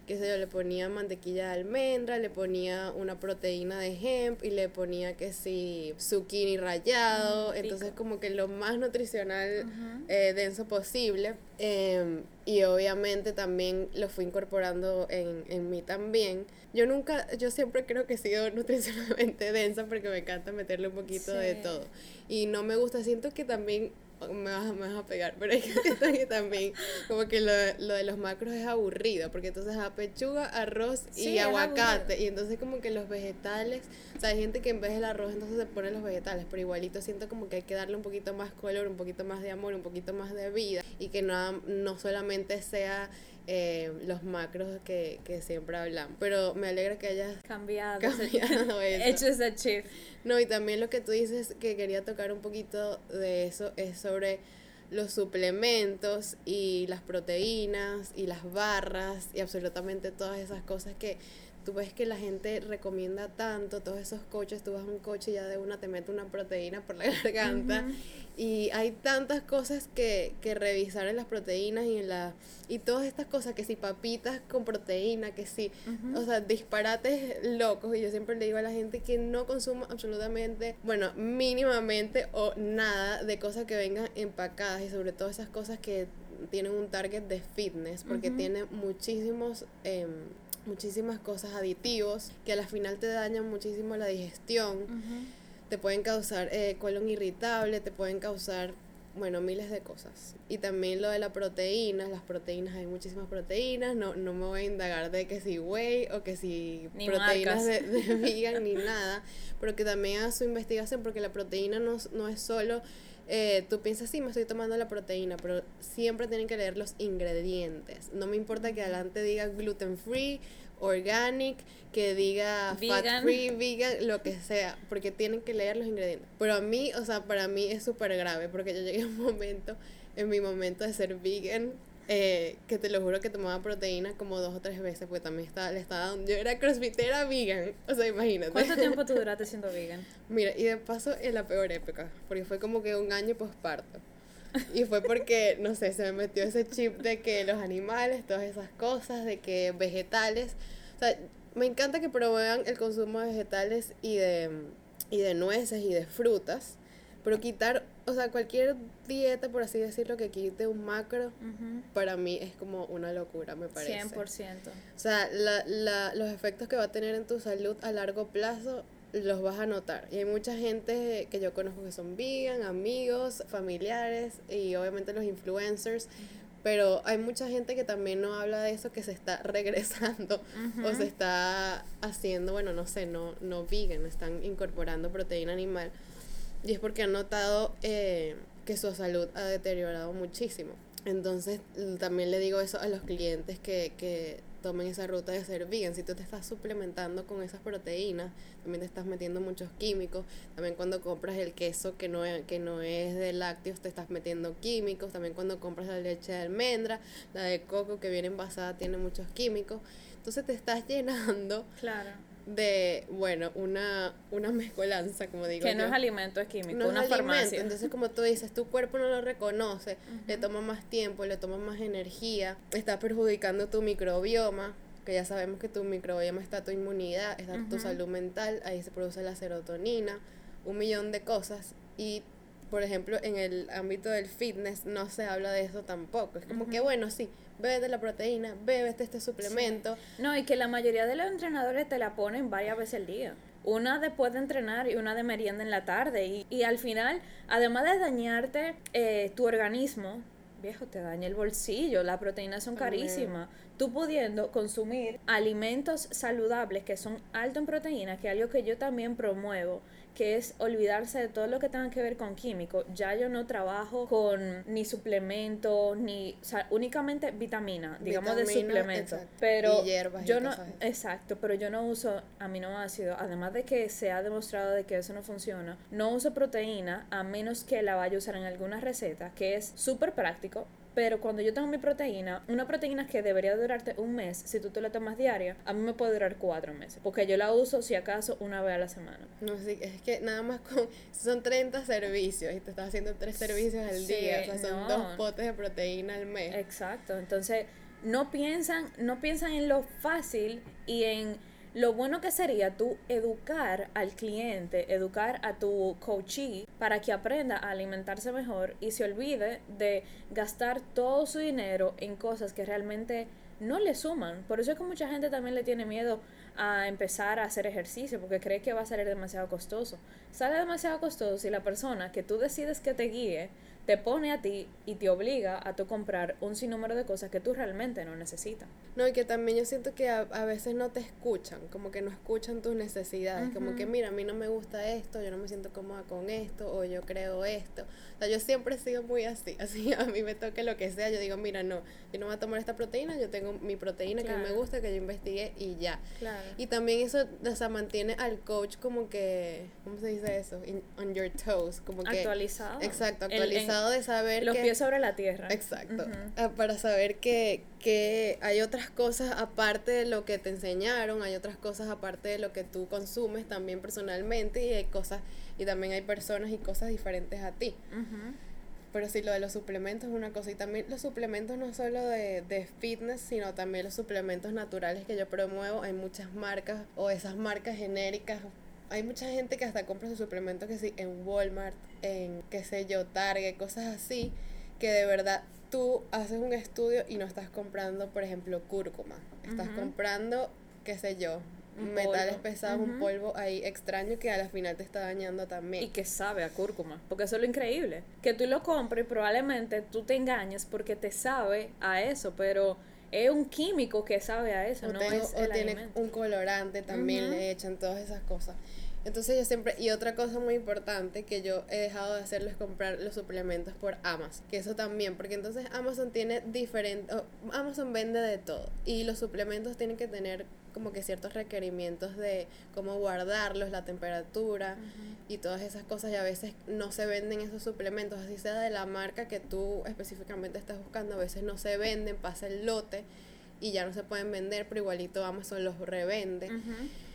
qué sé yo, le ponía mantequilla de almendra, le ponía una proteína de hemp y le ponía que sí, zucchini rallado, mm, entonces como que lo más nutricional eh, denso posible. Em, y obviamente también lo fui incorporando en, en mí también. Yo nunca, yo siempre creo que he sido nutricionalmente densa porque me encanta meterle un poquito de todo. Y no me gusta, siento que también me vas, me vas a pegar, pero es que también. Como que lo, lo, de los macros es aburrido, porque entonces a pechuga, arroz y aguacate, y entonces como que los vegetales, o sea, hay gente que en vez del arroz entonces se pone los vegetales, pero igualito siento como que hay que darle un poquito más color, un poquito más de amor, un poquito más de vida, y que no, no solamente sea eh, los macros que, que, siempre hablamos. Pero me alegra que hayas cambiado, cambiado eso. hecho ese shift. No, y también lo que tú dices que quería tocar un poquito de eso es sobre los suplementos y las proteínas y las barras y absolutamente todas esas cosas que tú ves que la gente recomienda tanto, todos esos coches, tú vas a un coche y ya de una te mete una proteína por la garganta. Y hay tantas cosas que, que revisar en las proteínas y en la y todas estas cosas, que si papitas con proteína, que si, o sea, disparates locos. Y yo siempre le digo a la gente que no consuma absolutamente, bueno, mínimamente o nada de cosas que vengan empacadas y sobre todo esas cosas que tienen un target de fitness, porque tiene muchísimos... Eh, muchísimas cosas aditivos que a la final te dañan muchísimo la digestión, te pueden causar eh, colon irritable, te pueden causar, bueno, miles de cosas. Y también lo de la proteína, las proteínas, hay muchísimas proteínas, no, no me voy a indagar de que si whey o que si proteínas de, de, vegan ni nada, pero que también haga su investigación porque la proteína no, no es solo eh, tú piensas, sí, me estoy tomando la proteína, pero siempre tienen que leer los ingredientes. No me importa que adelante diga gluten free, organic, que diga fat free, vegan, lo que sea, porque tienen que leer los ingredientes. Pero a mí, o sea, para mí es súper grave, porque yo llegué a un momento, en mi momento de ser vegan, eh, que te lo juro que tomaba proteína como dos o tres veces, porque también estaba, le estaba dando. Yo era crossfitera vegan, o sea, imagínate. ¿Cuánto tiempo tú duraste siendo vegan? Mira, y de paso en la peor época, porque fue como que un año posparto. Y fue porque, no sé, se me metió ese chip de que los animales, todas esas cosas, de que vegetales. O sea, me encanta que promuevan el consumo de vegetales y de, y de nueces y de frutas, pero quitar o sea, cualquier dieta, por así decirlo, que quite un macro, para mí es como una locura, me parece. 100%. O sea, la, la, los efectos que va a tener en tu salud a largo plazo los vas a notar. Y hay mucha gente que yo conozco que son vegan, amigos, familiares y obviamente los influencers. Pero hay mucha gente que también no habla de eso, que se está regresando o se está haciendo, bueno, no sé, no, no vegan, están incorporando proteína animal. Y es porque han notado eh, que su salud ha deteriorado muchísimo. Entonces también le digo eso a los clientes que, que tomen esa ruta de ser vegan. Si tú te estás suplementando con esas proteínas, también te estás metiendo muchos químicos. También cuando compras el queso que no que no es de lácteos, te estás metiendo químicos. También cuando compras la leche de almendra, la de coco que viene envasada tiene muchos químicos. Entonces te estás llenando claro de, bueno, una, una mezcolanza, como digo. Que no es alimento, es químico, una farmacia. Entonces, como tú dices, tu cuerpo no lo reconoce, le toma más tiempo, le toma más energía, está perjudicando tu microbioma, que ya sabemos que tu microbioma está tu inmunidad, está tu salud mental, ahí se produce la serotonina, un millón de cosas. Y por ejemplo, en el ámbito del fitness no se habla de eso tampoco. Es como que, bueno, sí, bebe la proteína, bebe este, este suplemento. No, y que la mayoría de los entrenadores te la ponen varias veces al día. Una después de entrenar y una de merienda en la tarde. Y, y al final, además de dañarte eh, tu organismo, viejo, te daña el bolsillo, las proteínas son carísimas. Tú pudiendo consumir alimentos saludables que son altos en proteínas, que es algo que yo también promuevo, que es olvidarse de todo lo que tenga que ver con químicos. Ya yo no trabajo con ni suplementos, ni, o sea, únicamente vitamina, digamos de suplementos. Pero yo no, exacto, pero yo no uso aminoácidos, además de que se ha demostrado de que eso no funciona. No uso proteína a menos que la vaya a usar en alguna receta, que es súper práctico pero cuando yo tengo mi proteína, una proteína que debería durarte un mes, si tú te la tomas diaria, a mí me puede durar cuatro meses. Porque yo la uso, si acaso, una vez a la semana. No, sí, es que nada más con. Son 30 servicios y te estás haciendo tres servicios al día. O sea, son dos potes de proteína al mes. Exacto. Entonces, no piensan, no piensan en lo fácil y en lo bueno que sería tú educar al cliente, educar a tu coachee para que aprenda a alimentarse mejor y se olvide de gastar todo su dinero en cosas que realmente no le suman. Por eso es que mucha gente también le tiene miedo a empezar a hacer ejercicio porque cree que va a salir demasiado costoso. Sale demasiado costoso si la persona que tú decides que te guíe te pone a ti y te obliga a tú comprar un sinnúmero de cosas que tú realmente no necesitas. No, y que también yo siento que a, veces no te escuchan, como que no escuchan tus necesidades, como que mira, a mí no me gusta esto, yo no me siento cómoda con esto, o yo creo esto. O sea, yo siempre he sido muy así, así a mí me toque lo que sea, yo digo, mira, no, yo no voy a tomar esta proteína, yo tengo mi proteína que me gusta, que yo investigué y ya. Claro. Y también eso, o sea, mantiene al coach como que, ¿cómo se dice eso? on your toes, como que... Actualizado. Exacto, actualizado de saber los pies sobre la tierra. Exacto. Ah, para saber que, que hay otras cosas aparte de lo que te enseñaron, hay otras cosas aparte de lo que tú consumes también personalmente y hay cosas y también hay personas y cosas diferentes a ti. Pero sí, lo de los suplementos es una cosa. Y también los suplementos no solo de, de, fitness, sino también los suplementos naturales que yo promuevo. Hay muchas marcas o esas marcas genéricas hay mucha gente que hasta compra sus suplementos que sí en Walmart, en qué sé yo, Target, cosas así, que de verdad tú haces un estudio y no estás comprando, por ejemplo, cúrcuma. Estás comprando, qué sé yo, metales pesados, un polvo ahí extraño que al final te está dañando también. Y que sabe a cúrcuma, porque eso es lo increíble. Que tú lo compres y probablemente tú te engañes porque te sabe a eso, pero es un químico que sabe a eso, no es o tiene un colorante también, le echan todas esas cosas. Entonces yo siempre, y otra cosa muy importante que yo he dejado de hacerlo es comprar los suplementos por Amazon, que eso también, porque entonces Amazon tiene diferente, Amazon vende de todo y los suplementos tienen que tener como que ciertos requerimientos de cómo guardarlos, la temperatura y todas esas cosas y a veces no se venden esos suplementos, así sea de la marca que tú específicamente estás buscando, a veces no se venden, pasa el lote y ya no se pueden vender, pero igualito Amazon los revende.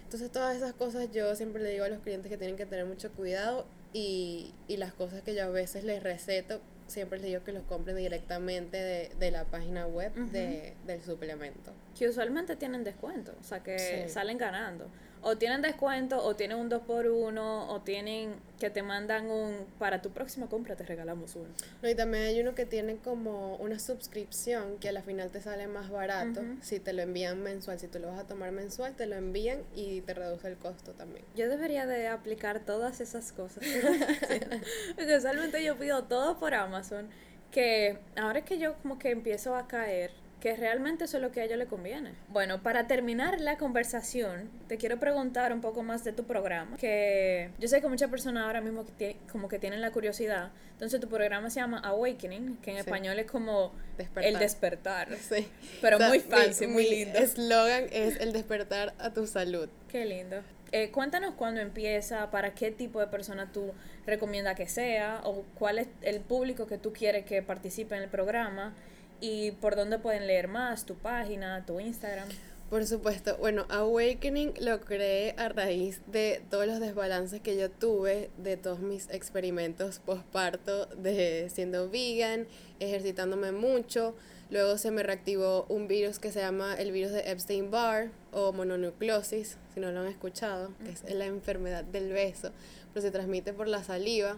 Entonces todas esas cosas yo siempre le digo a los clientes que tienen que tener mucho cuidado y, y las cosas que yo a veces les receto, siempre les digo que los compren directamente de, de la página web de, del suplemento. Que usualmente tienen descuento, o sea que salen ganando. O tienen descuento, o tienen un 2x1, o tienen que te mandan un, para tu próxima compra te regalamos uno. No, y también hay uno que tiene como una suscripción que a la final te sale más barato si te lo envían mensual. Si tú lo vas a tomar mensual, te lo envían y te reduce el costo también. Yo debería de aplicar todas esas cosas. Porque usualmente yo pido todo por Amazon, que ahora es que yo como que empiezo a caer que realmente eso es lo que a ellos le conviene. Bueno, para terminar la conversación, te quiero preguntar un poco más de tu programa, que yo sé que muchas personas ahora mismo como que tienen la curiosidad. Entonces tu programa se llama Awakening, que en español es como el despertar. Sí. Pero muy fancy, muy lindo. El eslogan es el despertar a tu salud. Qué lindo. Eh, cuéntanos cuándo empieza, para qué tipo de persona tú recomiendas que sea, o cuál es el público que tú quieres que participe en el programa ¿Y por dónde pueden leer más? ¿Tu página, tu Instagram? Por supuesto. Bueno, Awakening lo creé a raíz de todos los desbalances que yo tuve, de todos mis experimentos postparto, de siendo vegan, ejercitándome mucho. Luego se me reactivó un virus que se llama el virus de Epstein-Barr o mononucleosis, si no lo han escuchado, que es la enfermedad del beso, pero se transmite por la saliva.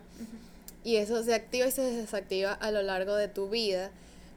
Y eso se activa y se desactiva a lo largo de tu vida.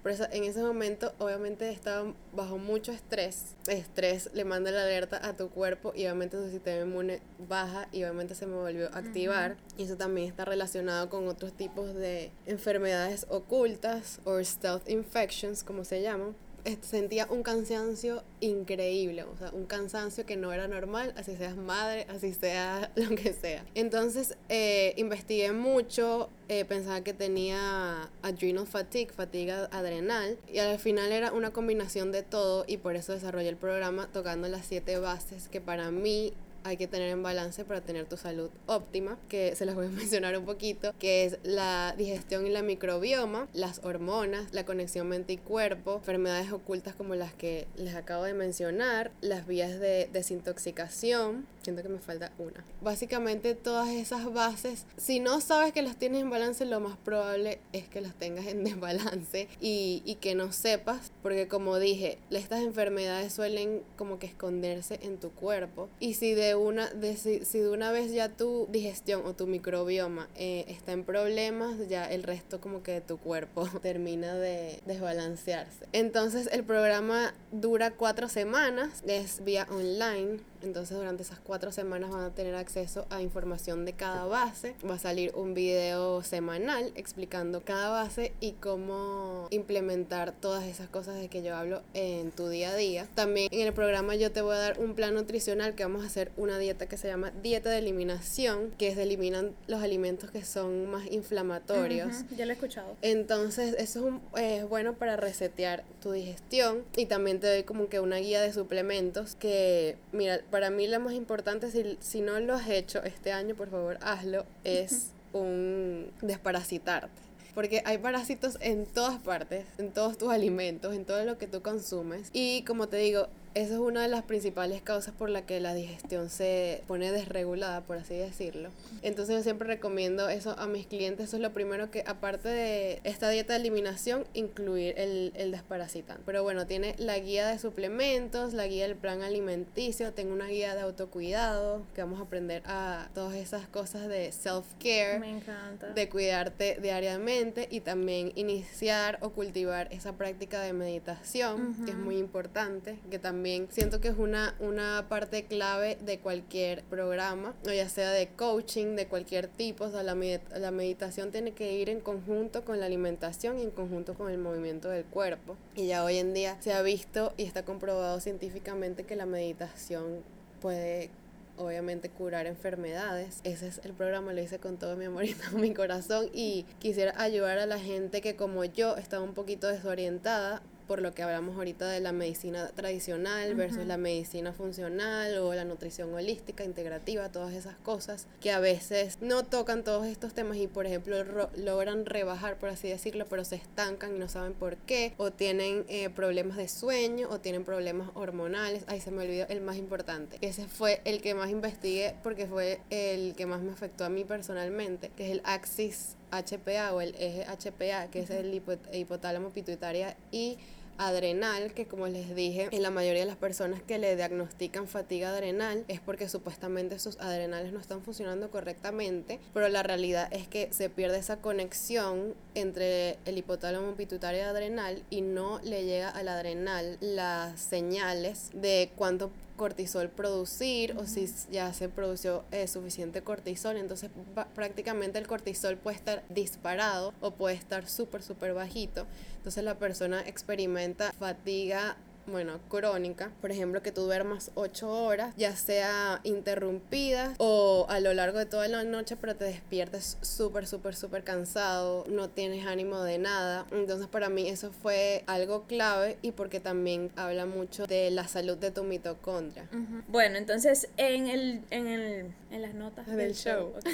Por eso en ese momento obviamente estaba bajo mucho estrés. Estrés le manda la alerta a tu cuerpo y obviamente su sistema inmune baja y obviamente se me volvió a activar. Y eso también está relacionado con otros tipos de enfermedades ocultas o stealth infections como se llaman sentía un cansancio increíble, o sea, un cansancio que no era normal, así seas madre, así sea lo que sea. Entonces eh, investigué mucho, eh, pensaba que tenía adrenal fatigue, fatiga adrenal, y al final era una combinación de todo y por eso desarrollé el programa tocando las siete bases que para mí hay que tener en balance para tener tu salud óptima, que se las voy a mencionar un poquito, que es la digestión y la microbioma, las hormonas, la conexión mente y cuerpo, enfermedades ocultas como las que les acabo de mencionar, las vías de desintoxicación, siento que me falta una. Básicamente todas esas bases, si no sabes que las tienes en balance, lo más probable es que las tengas en desbalance y, y que no sepas, porque como dije, estas enfermedades suelen como que esconderse en tu cuerpo y si de una, de, si, de una vez ya tu digestión o tu microbioma eh, está en problemas, ya el resto como que de tu cuerpo termina de desbalancearse. Entonces el programa dura cuatro semanas, es vía online entonces durante esas cuatro semanas van a tener acceso a información de cada base. Va a salir un video semanal explicando cada base y cómo implementar todas esas cosas de que yo hablo en tu día a día. También en el programa yo te voy a dar un plan nutricional que vamos a hacer una dieta que se llama dieta de eliminación, que se eliminan los alimentos que son más inflamatorios. Ya lo he escuchado. Entonces eso es, bueno para resetear tu digestión y también te doy como que una guía de suplementos que, mira, para mí lo más importante, si, si no lo has hecho este año, por favor hazlo, es un desparasitarte. Porque hay parásitos en todas partes, en todos tus alimentos, en todo lo que tú consumes. Y como te digo, esa es una de las principales causas por la que la digestión se pone desregulada, por así decirlo. Entonces yo siempre recomiendo eso a mis clientes. Eso es lo primero que, aparte de esta dieta de eliminación, incluir el, el desparasitante. Pero bueno, tiene la guía de suplementos, la guía del plan alimenticio, tengo una guía de autocuidado, que vamos a aprender a todas esas cosas de self-care. Me encanta. De cuidarte diariamente y también iniciar o cultivar esa práctica de meditación, que es muy importante, que también siento que es una, una parte clave de cualquier programa, ya sea de coaching, de cualquier tipo. O sea, la, la meditación tiene que ir en conjunto con la alimentación y en conjunto con el movimiento del cuerpo. Y ya hoy en día se ha visto y está comprobado científicamente que la meditación puede obviamente curar enfermedades. Ese es el programa, lo hice con todo mi amor y todo mi corazón y quisiera ayudar a la gente que como yo estaba un poquito desorientada por lo que hablamos ahorita de la medicina tradicional versus la medicina funcional o la nutrición holística, integrativa, todas esas cosas que a veces no tocan todos estos temas y por ejemplo logran rebajar, por así decirlo, pero se estancan y no saben por qué, o tienen eh, problemas de sueño o tienen problemas hormonales. Ahí se me olvidó el más importante. Ese fue el que más investigué porque fue el que más me afectó a mí personalmente, que es el axis HPA o el eje HPA, que es el hipotálamo pituitaria y adrenal, que como les dije, en la mayoría de las personas que le diagnostican fatiga adrenal es porque supuestamente sus adrenales no están funcionando correctamente, pero la realidad es que se pierde esa conexión entre el hipotálamo pituitario y adrenal y no le llega al adrenal las señales de cuánto cortisol producir o si ya se produjo eh, suficiente cortisol. Entonces prácticamente el cortisol puede estar disparado o puede estar súper, súper bajito. Entonces la persona experimenta fatiga bueno, crónica, por ejemplo, que tú duermas 8 horas, ya sea interrumpida o a lo largo de toda la noche, pero te despiertes súper, súper, súper cansado, no tienes ánimo de nada. Entonces, para mí eso fue algo clave y porque también habla mucho de la salud de tu mitocondria. Bueno, entonces en el, en el en las notas del, show.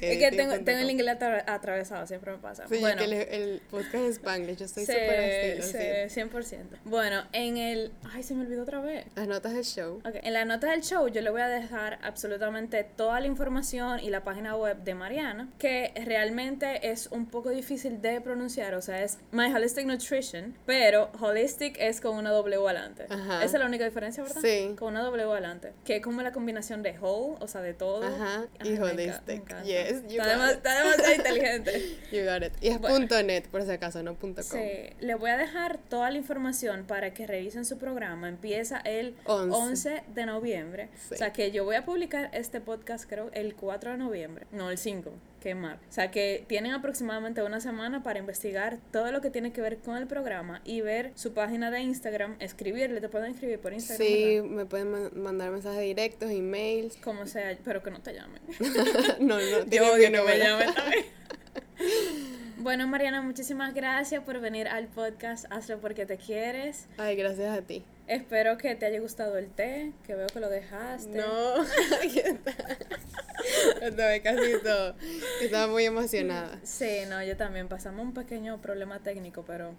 es que tengo, tengo, el inglés atravesado, siempre me pasa. Sí, bueno, que el, el podcast es Spanglish, yo estoy súper sí, sí, 100%. Bueno, en el... Ay, se me olvidó otra vez. Las notas del show. Okay. En las notas del show yo le voy a dejar absolutamente toda la información y la página web de Mariana, que realmente es un poco difícil de pronunciar, o sea, es My Holistic Nutrition, pero Holistic es con una W adelante. Esa es la única diferencia, ¿verdad? Sí. Con una W adelante. Que es como la combinación de whole, o sea, de todo. Ajá. y Holistic. yes, you está, está demasiado inteligente. You got it. Y es punto .net, por si acaso, no punto .com. Sí. Le voy a dejar toda la información para que revisen su programa empieza el 11, de noviembre. O sea que yo voy a publicar este podcast creo el 4 de noviembre, no el 5 qué mal. O sea que tienen aproximadamente una semana para investigar todo lo que tiene que ver con el programa y ver su página de Instagram, escribirle, te pueden escribir por Instagram. Sí, me pueden mandar mensajes directos, emails. Como sea, pero que no te llamen. no, no, yo odio que me llamen también. Bueno, Mariana, muchísimas gracias por venir al podcast Hazlo porque te quieres. Ay, gracias a ti. Espero que te haya gustado el té, que veo que lo dejaste. No, estaba casi todo. Estaba muy emocionada. Sí, no, yo también. Pasamos un pequeño problema técnico, pero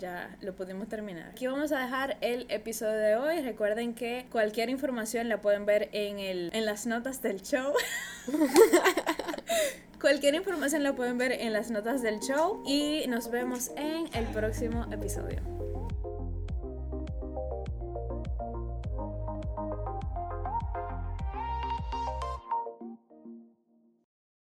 ya lo pudimos terminar. Aquí vamos a dejar el episodio de hoy. Recuerden que cualquier información la pueden ver en, el, en las notas del show. Cualquier información la pueden ver en las notas del show y nos vemos en el próximo episodio.